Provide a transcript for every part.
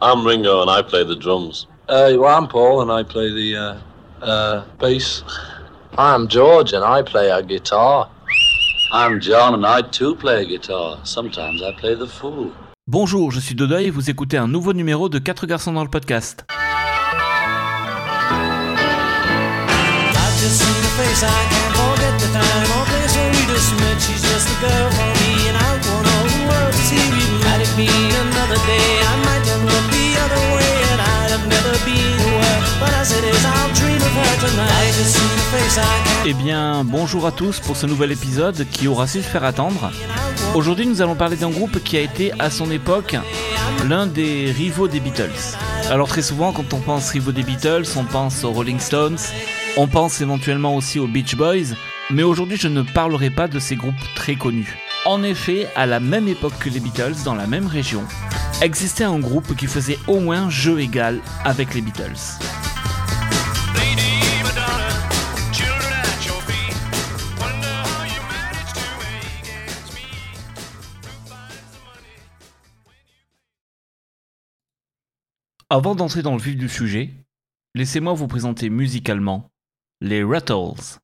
I'm Ringo and I play the drums. Uh, well, I'm Paul and I play the uh, uh, bass. I'm George and I play a guitar. I'm John and I too play a guitar. Sometimes I play the fool. Bonjour, je suis Dodoy et vous écoutez un nouveau numéro de 4 garçons dans le podcast. Eh bien, bonjour à tous pour ce nouvel épisode qui aura su se faire attendre. Aujourd'hui, nous allons parler d'un groupe qui a été, à son époque, l'un des rivaux des Beatles. Alors très souvent, quand on pense rivaux des Beatles, on pense aux Rolling Stones, on pense éventuellement aussi aux Beach Boys, mais aujourd'hui, je ne parlerai pas de ces groupes très connus. En effet, à la même époque que les Beatles, dans la même région, existait un groupe qui faisait au moins jeu égal avec les Beatles. Avant d'entrer dans le vif du sujet, laissez-moi vous présenter musicalement les Rattles.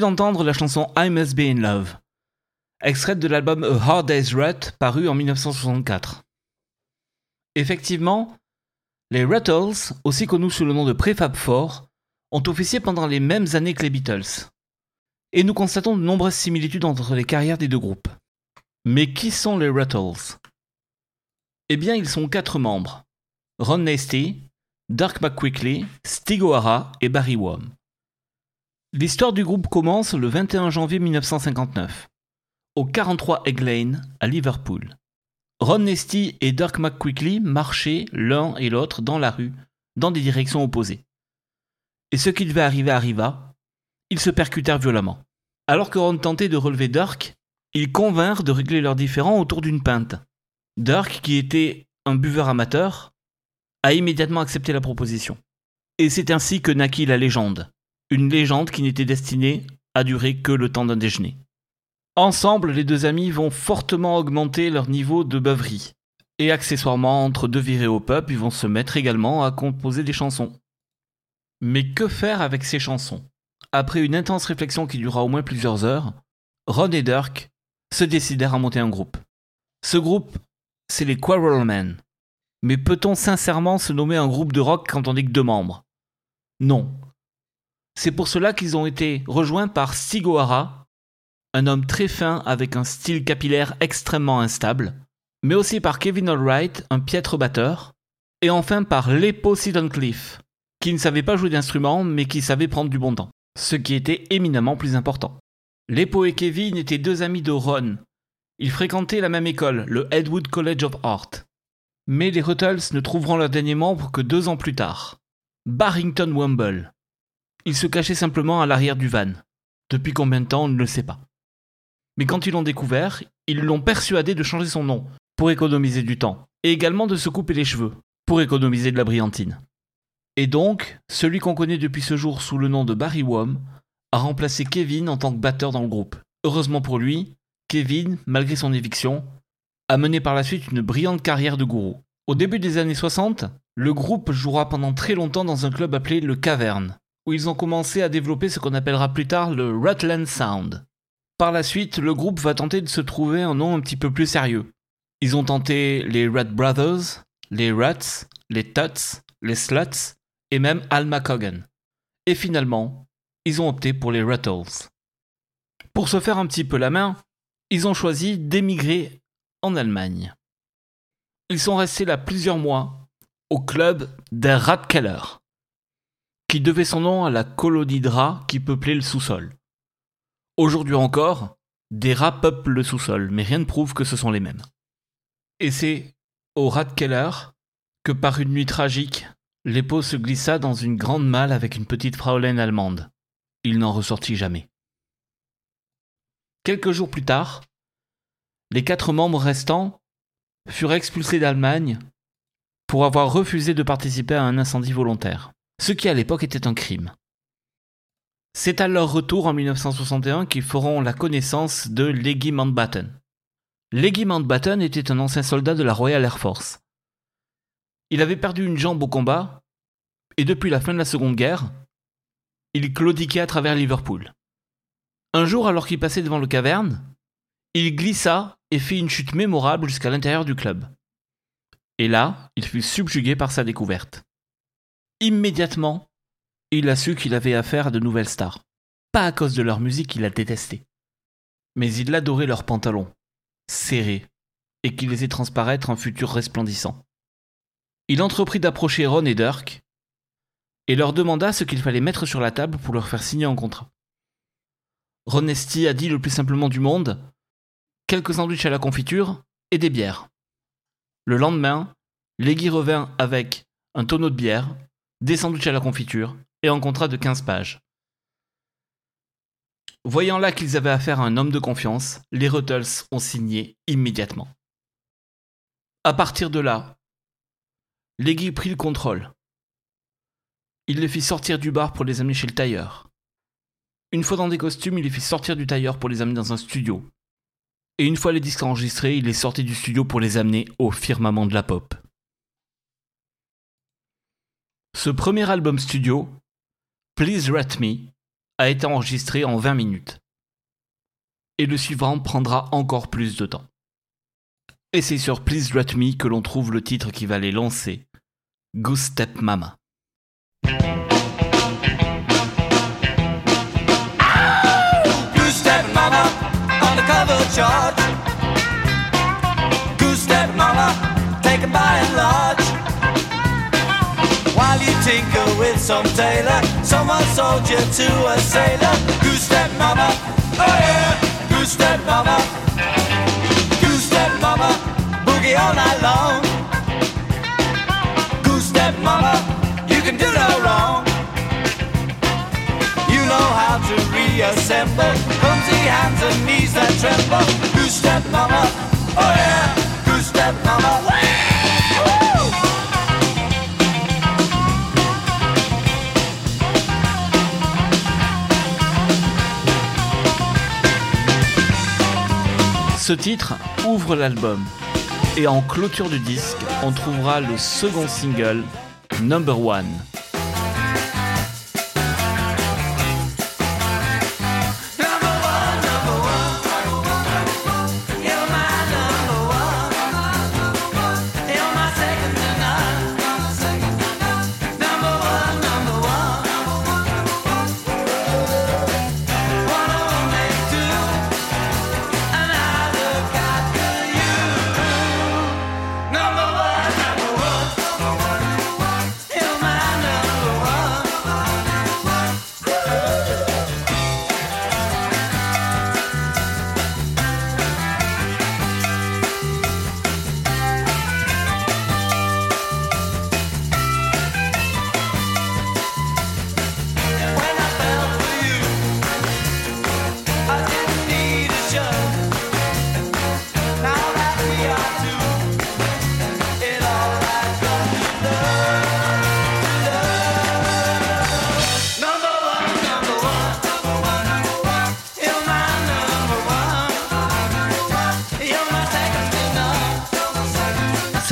D'entendre la chanson I Must Be in Love, extraite de l'album A Hard Day's Rut paru en 1964. Effectivement, les Rattles, aussi connus sous le nom de Prefab Four, ont officié pendant les mêmes années que les Beatles. Et nous constatons de nombreuses similitudes entre les carrières des deux groupes. Mais qui sont les Rattles Eh bien, ils sont quatre membres. Ron Nasty, Dirk McQuickley, Stig O'Hara et Barry Wom. L'histoire du groupe commence le 21 janvier 1959, au 43 Egg Lane, à Liverpool. Ron Nesty et Dirk McQuickley marchaient l'un et l'autre dans la rue, dans des directions opposées. Et ce qui devait arriver arriva, ils se percutèrent violemment. Alors que Ron tentait de relever Dirk, ils convinrent de régler leurs différends autour d'une pinte. Dirk, qui était un buveur amateur, a immédiatement accepté la proposition. Et c'est ainsi que naquit la légende, une légende qui n'était destinée à durer que le temps d'un déjeuner. Ensemble, les deux amis vont fortement augmenter leur niveau de beuverie. Et accessoirement, entre deux virées au pub, ils vont se mettre également à composer des chansons. Mais que faire avec ces chansons? Après une intense réflexion qui dura au moins plusieurs heures, Ron et Dirk se décidèrent à monter un groupe. Ce groupe, c'est les Quarrelmen. Mais peut-on sincèrement se nommer un groupe de rock quand on n'est que deux membres? Non. C'est pour cela qu'ils ont été rejoints par Stig O'Hara, un homme très fin avec un style capillaire extrêmement instable, mais aussi par Kevin Allwright, un piètre batteur, et enfin par Lepo Cliff, qui ne savait pas jouer d'instrument mais qui savait prendre du bon temps, ce qui était éminemment plus important. Lepo et Kevin étaient deux amis de Ron. Ils fréquentaient la même école, le Edwood College of Art. Mais les Ruttles ne trouveront leur dernier membre que deux ans plus tard. Barrington Wumble. Il se cachait simplement à l'arrière du van. Depuis combien de temps, on ne le sait pas. Mais quand ils l'ont découvert, ils l'ont persuadé de changer son nom, pour économiser du temps, et également de se couper les cheveux, pour économiser de la brillantine. Et donc, celui qu'on connaît depuis ce jour sous le nom de Barry Wom a remplacé Kevin en tant que batteur dans le groupe. Heureusement pour lui, Kevin, malgré son éviction, a mené par la suite une brillante carrière de gourou. Au début des années 60, le groupe jouera pendant très longtemps dans un club appelé le Cavern, où ils ont commencé à développer ce qu'on appellera plus tard le Rutland Sound. Par la suite, le groupe va tenter de se trouver un nom un petit peu plus sérieux. Ils ont tenté les Red Brothers, les Ruts, les Tuts, les Sluts et même Alma Cogan. Et finalement, ils ont opté pour les Ruttles. Pour se faire un petit peu la main, ils ont choisi d'émigrer en Allemagne. Ils sont restés là plusieurs mois au club der Ratkeller, qui devait son nom à la colonie de rats qui peuplait le sous-sol. Aujourd'hui encore, des rats peuplent le sous-sol, mais rien ne prouve que ce sont les mêmes. Et c'est au Ratkeller que par une nuit tragique, l'épaule se glissa dans une grande malle avec une petite Fraulein allemande. Il n'en ressortit jamais. Quelques jours plus tard, les quatre membres restants furent expulsés d'Allemagne pour avoir refusé de participer à un incendie volontaire, ce qui à l'époque était un crime. C'est à leur retour en 1961 qu'ils feront la connaissance de Leggy Mountbatten. Leggy Mountbatten était un ancien soldat de la Royal Air Force. Il avait perdu une jambe au combat, et depuis la fin de la Seconde Guerre, il claudiquait à travers Liverpool. Un jour, alors qu'il passait devant le caverne, il glissa et fit une chute mémorable jusqu'à l'intérieur du club. Et là, il fut subjugué par sa découverte. Immédiatement, il a su qu'il avait affaire à de nouvelles stars. Pas à cause de leur musique qu'il a détesté, mais il adorait leurs pantalons, serrés, et qui laissaient transparaître un futur resplendissant. Il entreprit d'approcher Ron et Dirk, et leur demanda ce qu'il fallait mettre sur la table pour leur faire signer un contrat. Ronesti a dit le plus simplement du monde quelques sandwichs à la confiture et des bières. Le lendemain, Leggy revint avec un tonneau de bière, des sandwichs à la confiture et un contrat de 15 pages. Voyant là qu'ils avaient affaire à un homme de confiance, les Ruttles ont signé immédiatement. À partir de là, Leggy prit le contrôle. Il les fit sortir du bar pour les amener chez le tailleur. Une fois dans des costumes, il les fit sortir du tailleur pour les amener dans un studio. Et une fois les disques enregistrés, il les sortit du studio pour les amener au firmament de la pop. Ce premier album studio, Please Rat Me, a été enregistré en 20 minutes. Et le suivant prendra encore plus de temps. Et c'est sur Please Rat Me que l'on trouve le titre qui va les lancer, Goose Step Mama. Goose step mama and large. Tinker with some tailor, someone sold you to a sailor. Goose step mama, oh yeah. Goose step mama, goose step mama, boogie all night long. Goose step mama, you can do no wrong. You know how to reassemble clumsy hands and knees that tremble. Goose step mama, oh yeah, goose step mama. Ce titre ouvre l'album. Et en clôture du disque, on trouvera le second single, Number One.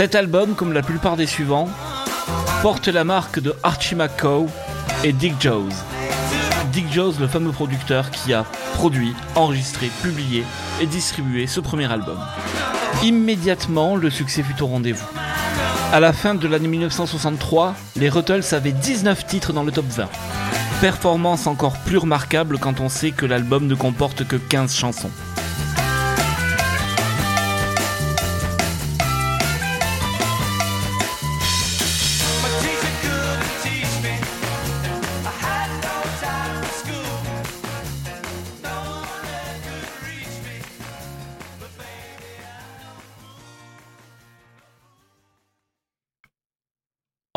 Cet album, comme la plupart des suivants, porte la marque de Archie McCow et Dick Jones. Dick Jones, le fameux producteur qui a produit, enregistré, publié et distribué ce premier album. Immédiatement, le succès fut au rendez-vous. À la fin de l'année 1963, les Ruttles avaient 19 titres dans le top 20. Performance encore plus remarquable quand on sait que l'album ne comporte que 15 chansons.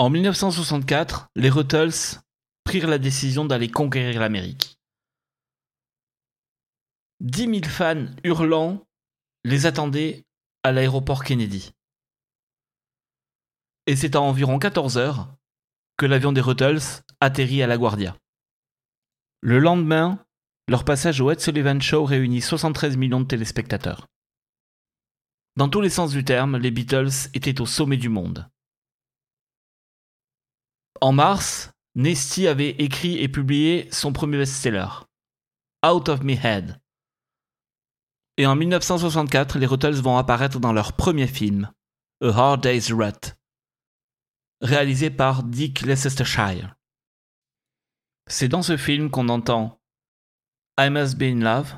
En 1964, les Ruttles prirent la décision d'aller conquérir l'Amérique. 10 000 fans hurlants les attendaient à l'aéroport Kennedy. Et c'est à environ 14 heures que l'avion des Ruttles atterrit à LaGuardia. Le lendemain, leur passage au Ed Sullivan Show réunit 73 millions de téléspectateurs. Dans tous les sens du terme, les Beatles étaient au sommet du monde. En mars, Nesty avait écrit et publié son premier best-seller, Out of Me Head. Et en 1964, les Ruttles vont apparaître dans leur premier film, A Hard Day's Rut, réalisé par Dick Leicestershire. C'est dans ce film qu'on entend I Must Be in Love,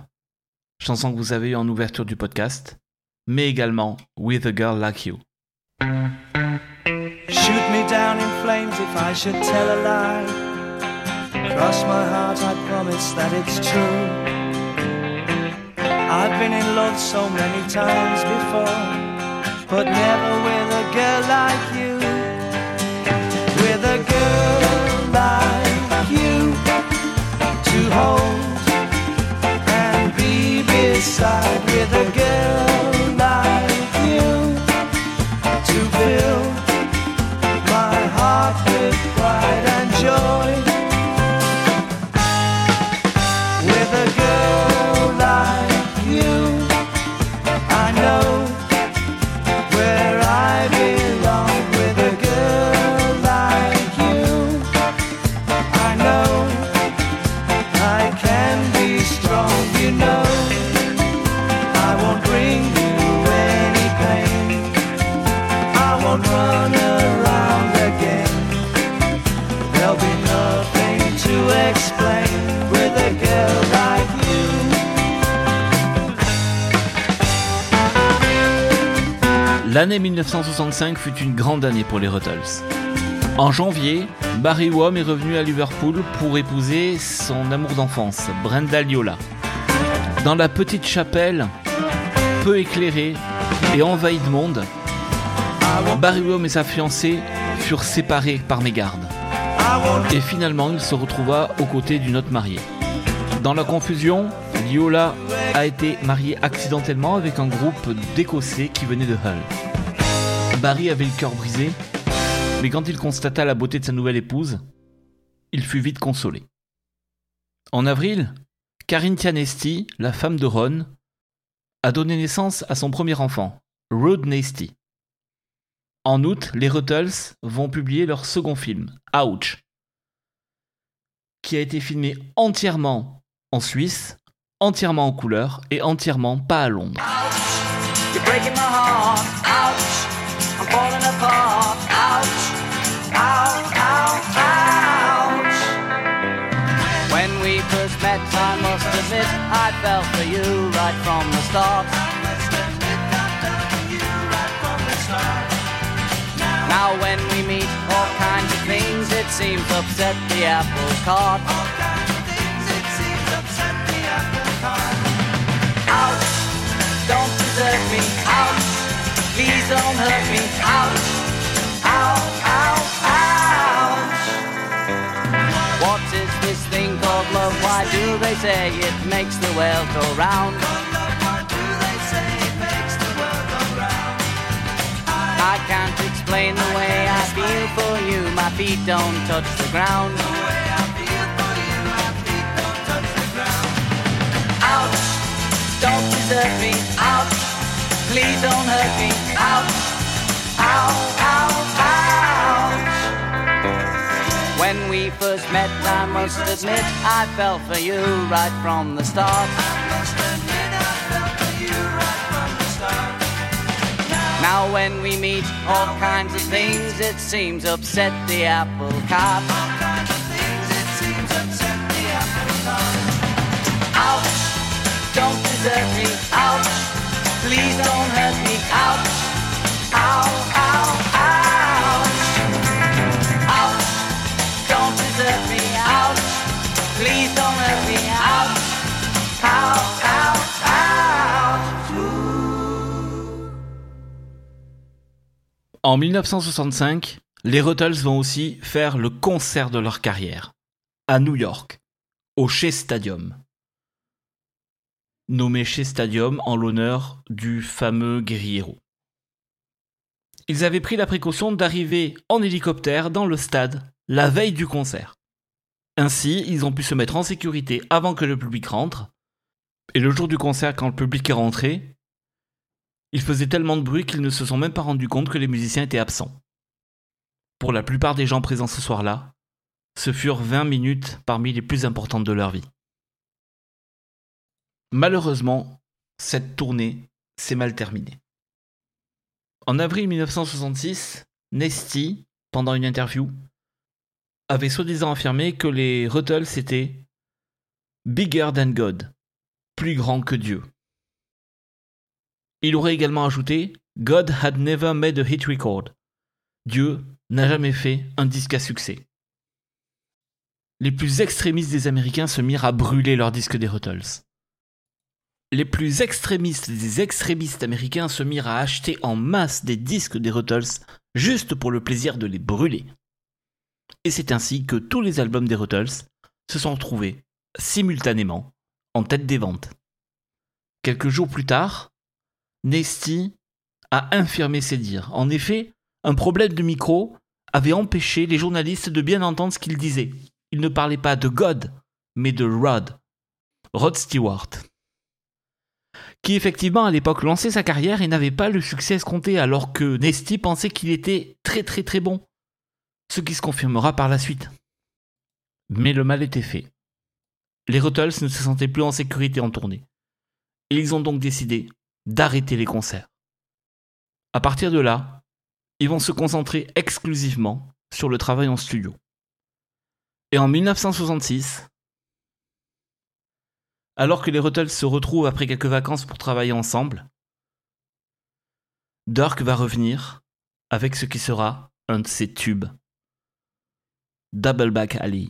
chanson que vous avez eue en ouverture du podcast, mais également With a Girl Like You. Shoot me down in flames if I should tell a lie. Cross my heart, I promise that it's true. I've been in love so many times before, but never with a girl like you. With a girl like you to hold and be beside. With a girl like L'année 1965 fut une grande année pour les Ruttles. En janvier, Barry Wom est revenu à Liverpool pour épouser son amour d'enfance, Brenda Liola. Dans la petite chapelle, peu éclairée et envahie de monde, Barry Wom et sa fiancée furent séparés par mégarde. Et finalement, il se retrouva aux côtés d'une autre mariée. Dans la confusion, Liola a été mariée accidentellement avec un groupe d'Écossais qui venait de Hull. Barry avait le cœur brisé, mais quand il constata la beauté de sa nouvelle épouse, il fut vite consolé. En avril, Carinthia Nesty, la femme de Ron, a donné naissance à son premier enfant, Rod Nesty. En août, les Ruttles vont publier leur second film, Ouch, qui a été filmé entièrement en Suisse, entièrement en couleur et entièrement pas à Londres. Ouch. Ouch. Ouch. When we first met, I must admit, I fell for you right from the start. Now when we meet, all kinds of things it seems upset the apple cart. All kinds of things it seems upset the apple cart. Ouch! Don't desert me. Ouch! Please don't hurt me. Ouch! Ouch! Ouch! Ouch! What is this thing called love? Why do they say it makes the world go round? I can't explain the way I feel for you. My feet don't touch the ground. Ouch! Don't desert me. Ouch! Please don't hurt me. Must admit, I fell for you right from the start. Now when we meet, all kinds of things it seems upset the apple cart. Ouch! Don't desert me. Ouch! Please don't hurt me. Ouch! Ow, En 1965, les Ruttles vont aussi faire le concert de leur carrière, à New York, au Shea Stadium. Nommé Shea Stadium en l'honneur du fameux guerriero. Ils avaient pris la précaution d'arriver en hélicoptère dans le stade la veille du concert. Ainsi, ils ont pu se mettre en sécurité avant que le public rentre. Et le jour du concert, quand le public est rentré, il faisait tellement de bruit qu'ils ne se sont même pas rendus compte que les musiciens étaient absents. Pour la plupart des gens présents ce soir-là, ce furent 20 minutes parmi les plus importantes de leur vie. Malheureusement, cette tournée s'est mal terminée. En avril 1966, Nesty, pendant une interview, avait soi-disant affirmé que les Ruttles étaient bigger than God, plus grand que Dieu. Il aurait également ajouté God had never made a hit record. Dieu n'a jamais fait un disque à succès. Les plus extrémistes des Américains se mirent à brûler leurs disques des Ruttles. Les plus extrémistes des extrémistes américains se mirent à acheter en masse des disques des Ruttles juste pour le plaisir de les brûler. Et c'est ainsi que tous les albums des Ruttles se sont retrouvés simultanément en tête des ventes. Quelques jours plus tard, Nesty a infirmé ses dires. En effet, un problème de micro avait empêché les journalistes de bien entendre ce qu'il disait. Il ne parlait pas de God, mais de Rod, Rod Stewart, qui effectivement à l'époque lançait sa carrière et n'avait pas le succès escompté alors que Nesty pensait qu'il était très très très bon, ce qui se confirmera par la suite. Mais le mal était fait. Les Ruttles ne se sentaient plus en sécurité en tournée. Et ils ont donc décidé d'arrêter les concerts. À partir de là, ils vont se concentrer exclusivement sur le travail en studio. Et en 1966, alors que les Ruttles se retrouvent après quelques vacances pour travailler ensemble, Dirk va revenir avec ce qui sera un de ses tubes, Double Back Alley.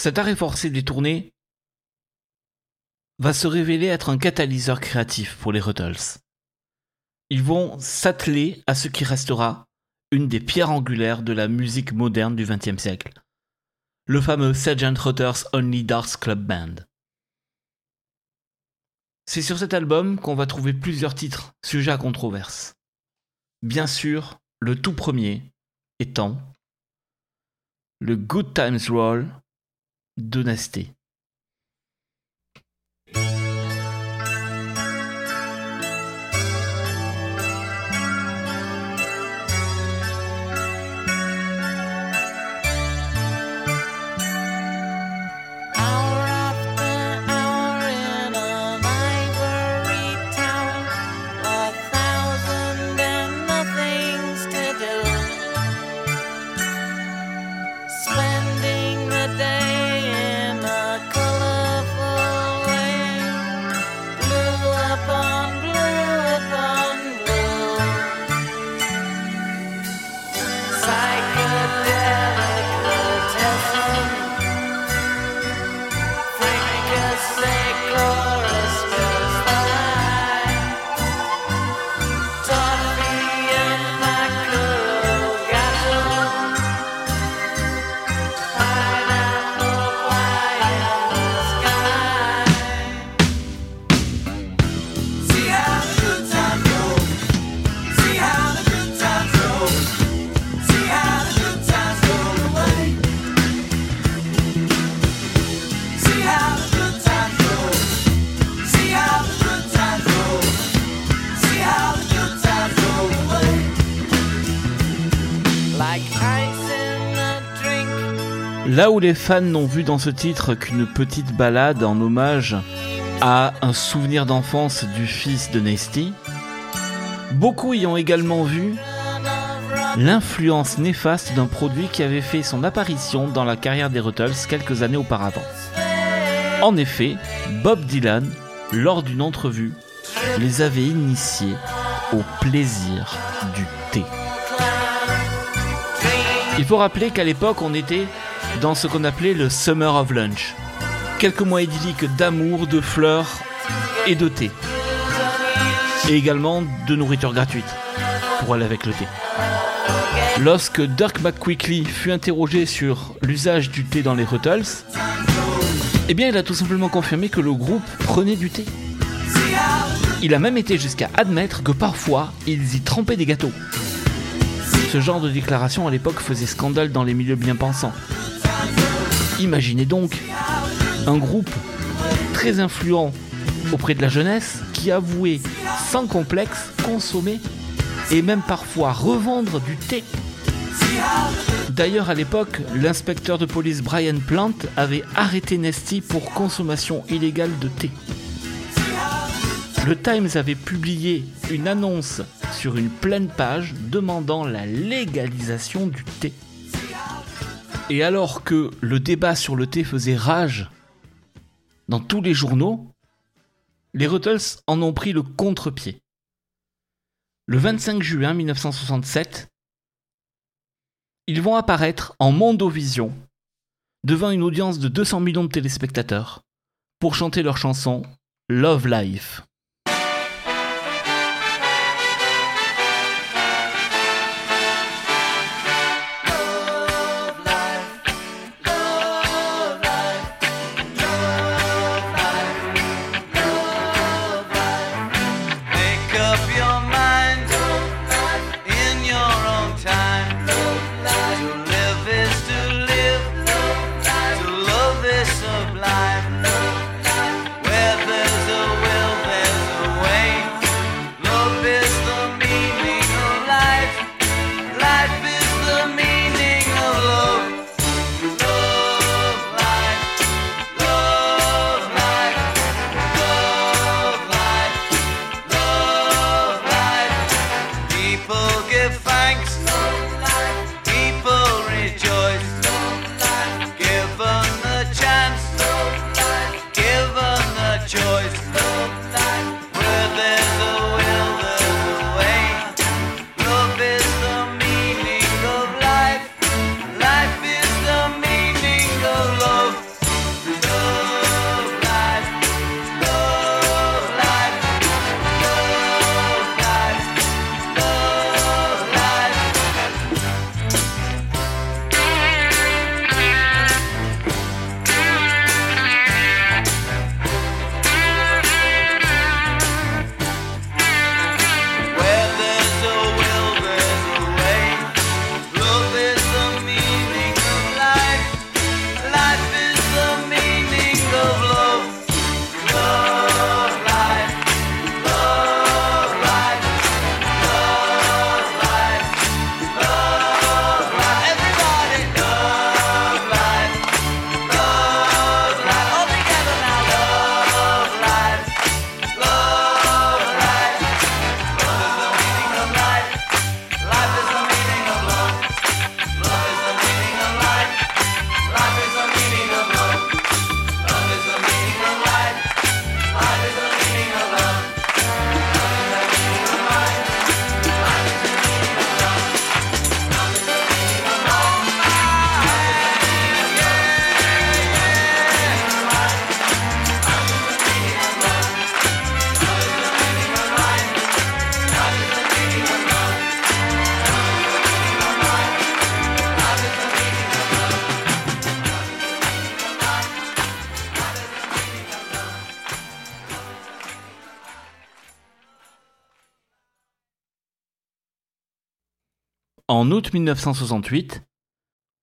Cet arrêt forcé des tournées va se révéler être un catalyseur créatif pour les Ruttles. Ils vont s'atteler à ce qui restera une des pierres angulaires de la musique moderne du XXe siècle, le fameux Sgt. Rutter's Only Darks Club Band. C'est sur cet album qu'on va trouver plusieurs titres sujets à controverse. Bien sûr, le tout premier étant le Good Times Roll de Là où les fans n'ont vu dans ce titre qu'une petite balade en hommage à un souvenir d'enfance du fils de Nasty, beaucoup y ont également vu l'influence néfaste d'un produit qui avait fait son apparition dans la carrière des Ruttles quelques années auparavant. En effet, Bob Dylan, lors d'une entrevue, les avait initiés au plaisir du thé. Il faut rappeler qu'à l'époque, on était dans ce qu'on appelait le Summer of Lunch. Quelques mois idylliques d'amour, de fleurs et de thé. Et également de nourriture gratuite pour aller avec le thé. Lorsque Dirk McQuickley fut interrogé sur l'usage du thé dans les Ruttles, eh bien il a tout simplement confirmé que le groupe prenait du thé. Il a même été jusqu'à admettre que parfois ils y trempaient des gâteaux. Ce genre de déclaration à l'époque faisait scandale dans les milieux bien pensants. Imaginez donc un groupe très influent auprès de la jeunesse qui avouait sans complexe consommer et même parfois revendre du thé. D'ailleurs, à l'époque, l'inspecteur de police Brian Plant avait arrêté Nesty pour consommation illégale de thé. Le Times avait publié une annonce sur une pleine page demandant la légalisation du thé. Et alors que le débat sur le thé faisait rage dans tous les journaux, les Ruttles en ont pris le contre-pied. Le 25 juin 1967, ils vont apparaître en Mondovision devant une audience de 200 millions de téléspectateurs pour chanter leur chanson Love Life. En août 1968,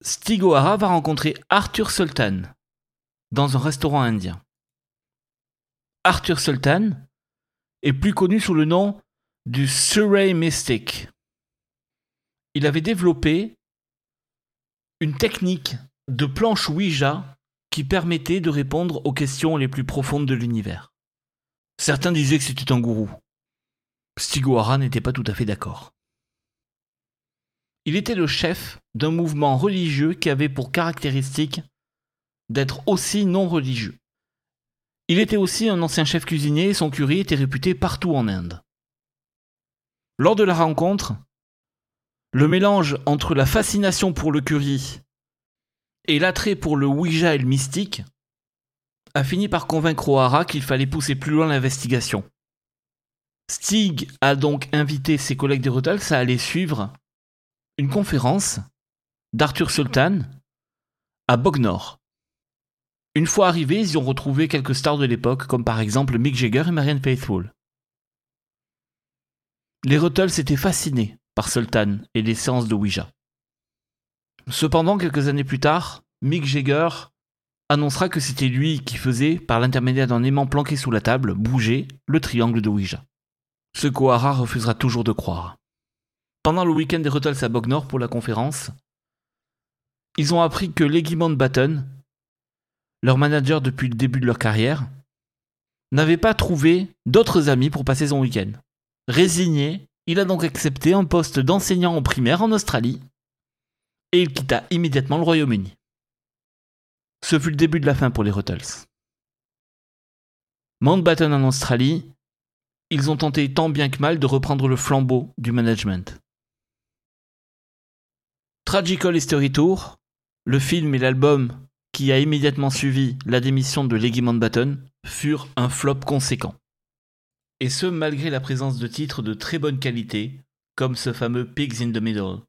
Stig O'Hara va rencontrer Arthur Sultan dans un restaurant indien. Arthur Sultan est plus connu sous le nom du Surrey Mystic. Il avait développé une technique de planche Ouija qui permettait de répondre aux questions les plus profondes de l'univers. Certains disaient que c'était un gourou. Stig O'Hara n'était pas tout à fait d'accord. Il était le chef d'un mouvement religieux qui avait pour caractéristique d'être aussi non religieux. Il était aussi un ancien chef cuisinier et son curry était réputé partout en Inde. Lors de la rencontre, le mélange entre la fascination pour le curry et l'attrait pour le Ouija et le mystique a fini par convaincre O'Hara qu'il fallait pousser plus loin l'investigation. Stig a donc invité ses collègues des Rutles à aller suivre une conférence d'Arthur Sultan à Bognor. Une fois arrivés, ils y ont retrouvé quelques stars de l'époque, comme par exemple Mick Jagger et Marianne Faithfull. Les Rutles étaient fascinés par Sultan et les séances de Ouija. Cependant, quelques années plus tard, Mick Jagger annoncera que c'était lui qui faisait, par l'intermédiaire d'un aimant planqué sous la table, bouger le triangle de Ouija. Ce qu'Ohara refusera toujours de croire. Pendant le week-end des Rutles à Bognor pour la conférence, ils ont appris que Leggy Mountbatten, leur manager depuis le début de leur carrière, n'avait pas trouvé d'autres amis pour passer son week-end. Résigné, il a donc accepté un poste d'enseignant en primaire en Australie et il quitta immédiatement le Royaume-Uni. Ce fut le début de la fin pour les Rutles. Mountbatten en Australie, ils ont tenté tant bien que mal de reprendre le flambeau du management. Tragical History Tour, le film et l'album qui a immédiatement suivi la démission de Leggy Mountbatten, furent un flop conséquent. Et ce malgré la présence de titres de très bonne qualité, comme ce fameux Pigs in the Middle.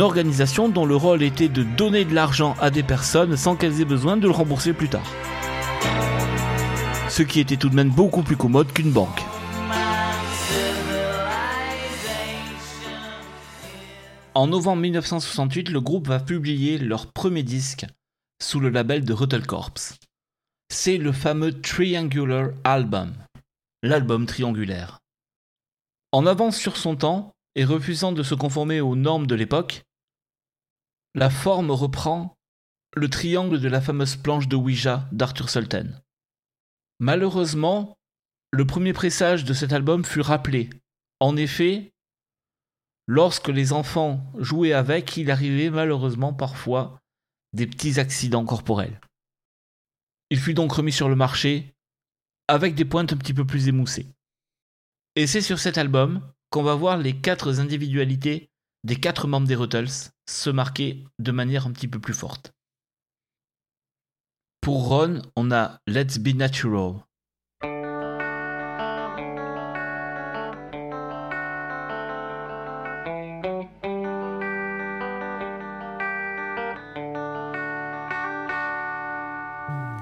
Une organisation dont le rôle était de donner de l'argent à des personnes sans qu'elles aient besoin de le rembourser plus tard. Ce qui était tout de même beaucoup plus commode qu'une banque. En novembre 1968, le groupe va publier leur premier disque sous le label de Rutle Corps. C'est le fameux Triangular Album, l'album triangulaire. En avance sur son temps et refusant de se conformer aux normes de l'époque, la forme reprend le triangle de la fameuse planche de Ouija d'Arthur Sultan. Malheureusement, le premier pressage de cet album fut rappelé. En effet, lorsque les enfants jouaient avec, il arrivait malheureusement parfois des petits accidents corporels. Il fut donc remis sur le marché avec des pointes un petit peu plus émoussées. Et c'est sur cet album qu'on va voir les quatre individualités des quatre membres des Rutles se marquer de manière un petit peu plus forte. Pour Ron, on a Let's Be Natural.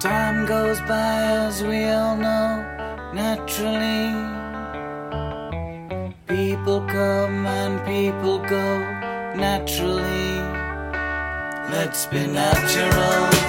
Time goes by as we all know, naturally. People come and people go, naturally. Let's be natural.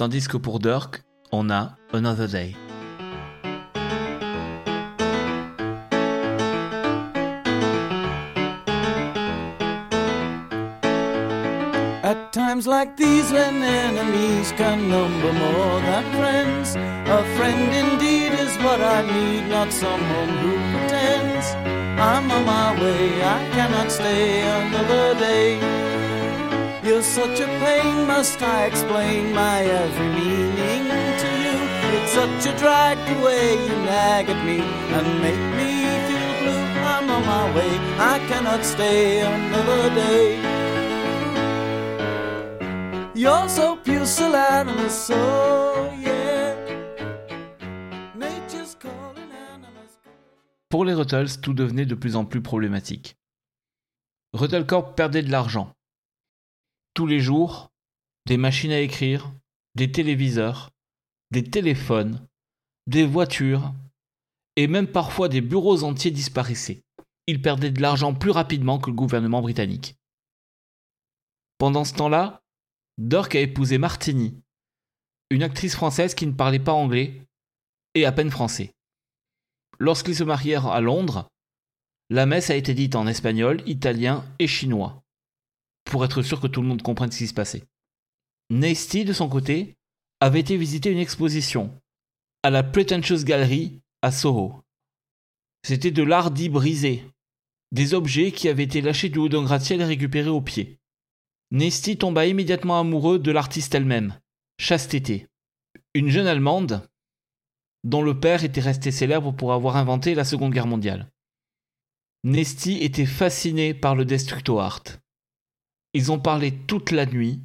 Tandis que pour Dirk, on a Another Day. At times like these, when enemies can number more than friends, a friend indeed is what I need, not someone who pretends. I'm on my way, I cannot stay another day. Such a pain, must I explain my every meaning to you? It's such a drag nag at me and make me feel blue. I'm on my way, I cannot stay another day. Animals. Pour les Ruttles, tout devenait de plus en plus problématique. Ruttle Corp perdait de l'argent. Tous les jours, des machines à écrire, des téléviseurs, des téléphones, des voitures, et même parfois des bureaux entiers disparaissaient. Ils perdaient de l'argent plus rapidement que le gouvernement britannique. Pendant ce temps-là, Dirk a épousé Martini, une actrice française qui ne parlait pas anglais et à peine français. Lorsqu'ils se marièrent à Londres, la messe a été dite en espagnol, italien et chinois, pour être sûr que tout le monde comprenne ce qui se passait. Nasty, de son côté, avait été visiter une exposition à la Pretentious Gallery à Soho. C'était de l'art dit brisé, des objets qui avaient été lâchés du haut d'un gratte-ciel et récupérés au pied. Nasty tomba immédiatement amoureux de l'artiste elle-même, Chastété, une jeune Allemande dont le père était resté célèbre pour avoir inventé la Seconde Guerre mondiale. Nesty était fasciné par le Destructo Art. Ils ont parlé toute la nuit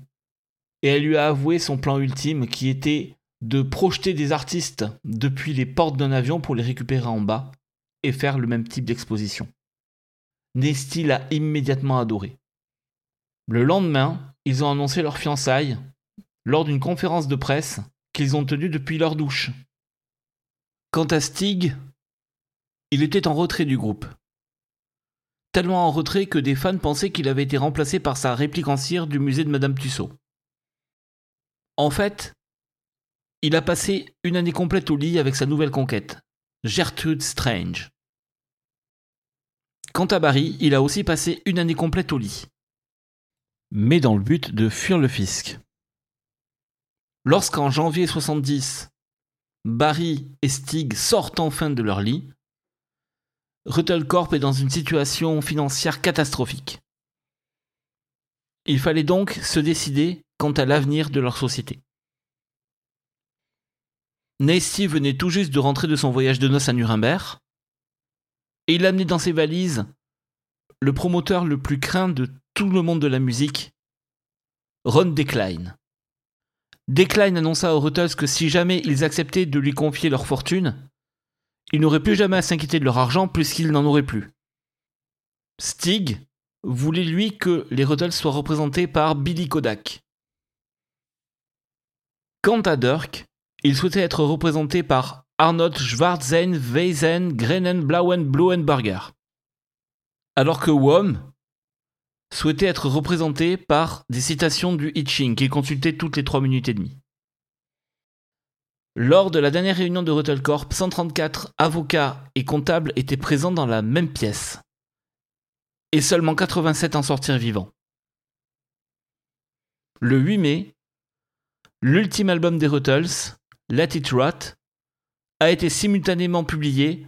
et elle lui a avoué son plan ultime qui était de projeter des artistes depuis les portes d'un avion pour les récupérer en bas et faire le même type d'exposition. Nesty l'a immédiatement adoré. Le lendemain, ils ont annoncé leur fiançailles lors d'une conférence de presse qu'ils ont tenue depuis leur douche. Quant à Stig, il était en retrait du groupe. Tellement en retrait que des fans pensaient qu'il avait été remplacé par sa réplique en cire du musée de Madame Tussaud. En fait, il a passé une année complète au lit avec sa nouvelle conquête, Gertrude Strange. Quant à Barry, il a aussi passé une année complète au lit. Mais dans le but de fuir le fisc. Lorsqu'en janvier 70, Barry et Stig sortent enfin de leur lit, Ruttle est dans une situation financière catastrophique. Il fallait donc se décider quant à l'avenir de leur société. Nasty venait tout juste de rentrer de son voyage de noces à Nuremberg, et il amenait dans ses valises le promoteur le plus craint de tout le monde de la musique, Ron Decline. Decline annonça aux Ruttles que si jamais ils acceptaient de lui confier leur fortune, ils n'auraient plus jamais à s'inquiéter de leur argent puisqu'ils n'en auraient plus. Stig voulait lui que les Ruttles soient représentés par Billy Kodak. Quant à Dirk, il souhaitait être représenté par Arnold Schwarzen, Weisen, Grenen, Blauen, Bluenberger. Alors que Wom souhaitait être représenté par des citations du I Ching qu'il consultait toutes les 3 minutes et demie. Lors de la dernière réunion de Ruttle Corp, 134 avocats et comptables étaient présents dans la même pièce. Et seulement 87 en sortirent vivants. Le 8 mai, l'ultime album des Ruttles, Let It Rot, a été simultanément publié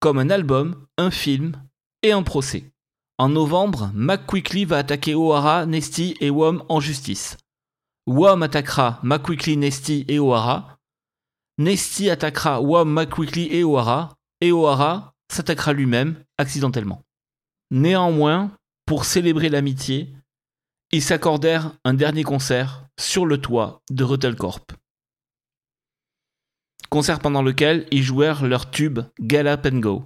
comme un album, un film et un procès. En novembre, McQuickly va attaquer O'Hara, Nesty et Wom en justice. Wom attaquera McQuickly, Nesty et O'Hara. Nesty attaquera Wom, McQuickly et O'Hara. Et O'Hara s'attaquera lui-même accidentellement. Néanmoins, pour célébrer l'amitié, ils s'accordèrent un dernier concert sur le toit de Ruttlecorp. Concert pendant lequel ils jouèrent leur tube Gallop and Go.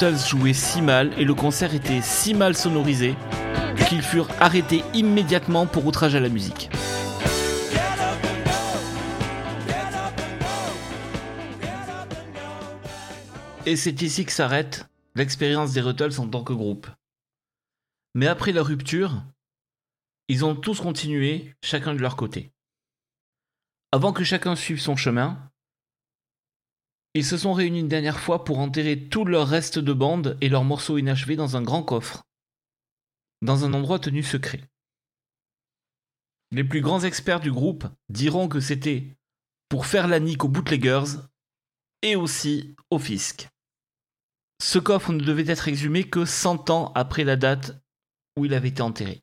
Ruttles jouaient si mal et le concert était si mal sonorisé qu'ils furent arrêtés immédiatement pour outrage à la musique. Et c'est ici que s'arrête l'expérience des Ruttles en tant que groupe. Mais après leur rupture, ils ont tous continué, chacun de leur côté. Avant que chacun suive son chemin, ils se sont réunis une dernière fois pour enterrer tout leur reste de bande et leurs morceaux inachevés dans un grand coffre, dans un endroit tenu secret. Les plus grands experts du groupe diront que c'était pour faire la nique aux bootleggers et aussi au fisc. Ce coffre ne devait être exhumé que 100 ans après la date où il avait été enterré.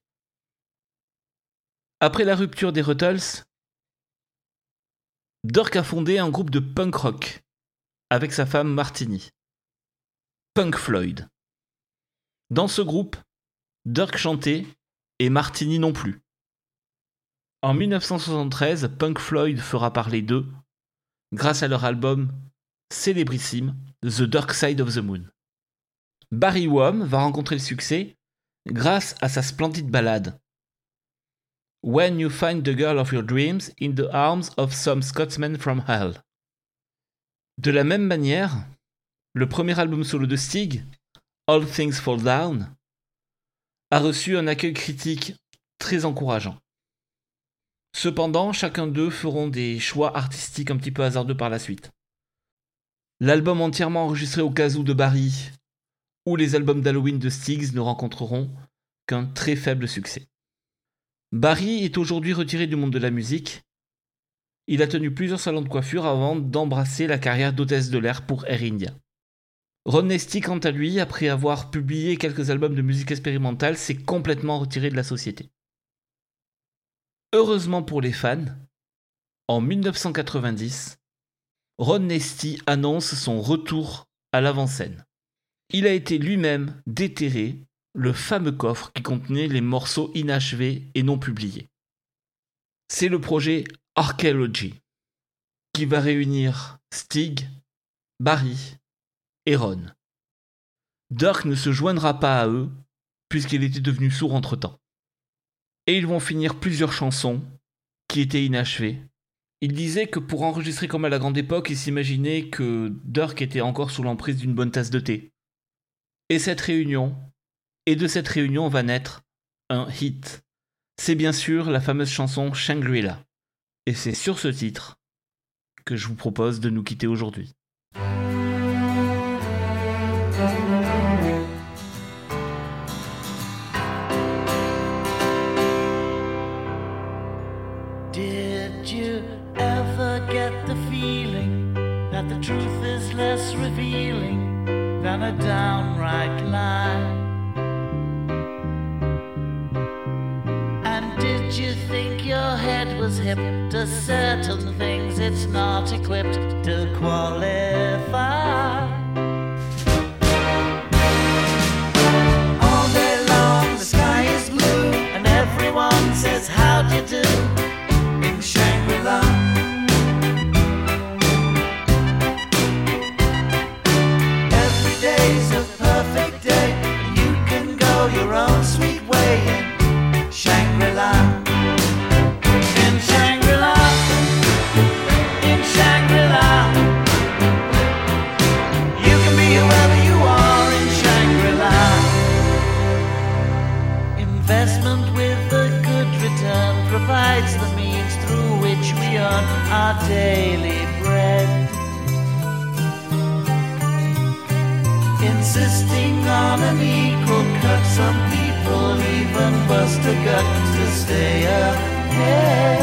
Après la rupture des Ruttles, Dirk a fondé un groupe de punk rock avec sa femme Martini. Punk Floyd. Dans ce groupe, Dirk chantait et Martini non plus. En 1973, Punk Floyd fera parler d'eux grâce à leur album célébrissime The Dark Side of the Moon. Barry Wom va rencontrer le succès grâce à sa splendide ballade When You Find the Girl of Your Dreams in the Arms of Some Scotsman from Hell. De la même manière, le premier album solo de Stig, All Things Fall Down, a reçu un accueil critique très encourageant. Cependant, chacun d'eux feront des choix artistiques un petit peu hasardeux par la suite. L'album entièrement enregistré au casou de Barry ou les albums d'Halloween de Styx ne rencontreront qu'un très faible succès. Barry est aujourd'hui retiré du monde de la musique. Il a tenu plusieurs salons de coiffure avant d'embrasser la carrière d'hôtesse de l'air pour Air India. Ron Nesty, quant à lui, après avoir publié quelques albums de musique expérimentale, s'est complètement retiré de la société. Heureusement pour les fans, en 1990, Ron Nesty annonce son retour à l'avant-scène. Il a été lui-même déterré le fameux coffre qui contenait les morceaux inachevés et non publiés. C'est le projet Archaeology, qui va réunir Stig, Barry et Ron. Dirk ne se joindra pas à eux, puisqu'il était devenu sourd entre-temps. Et ils vont finir plusieurs chansons qui étaient inachevées. Il disait que pour enregistrer comme à la grande époque, il s'imaginait que Dirk était encore sous l'emprise d'une bonne tasse de thé. Et cette réunion, et de cette réunion va naître un hit. C'est bien sûr la fameuse chanson Shangri-La. Et c'est sur ce titre que je vous propose de nous quitter aujourd'hui. Did you ever get the feeling that the truth is less revealing than a downright lie? Was hip to certain things it's not equipped to qualify? our daily bread, insisting on an equal cut. Some people even bust a gut to stay ahead.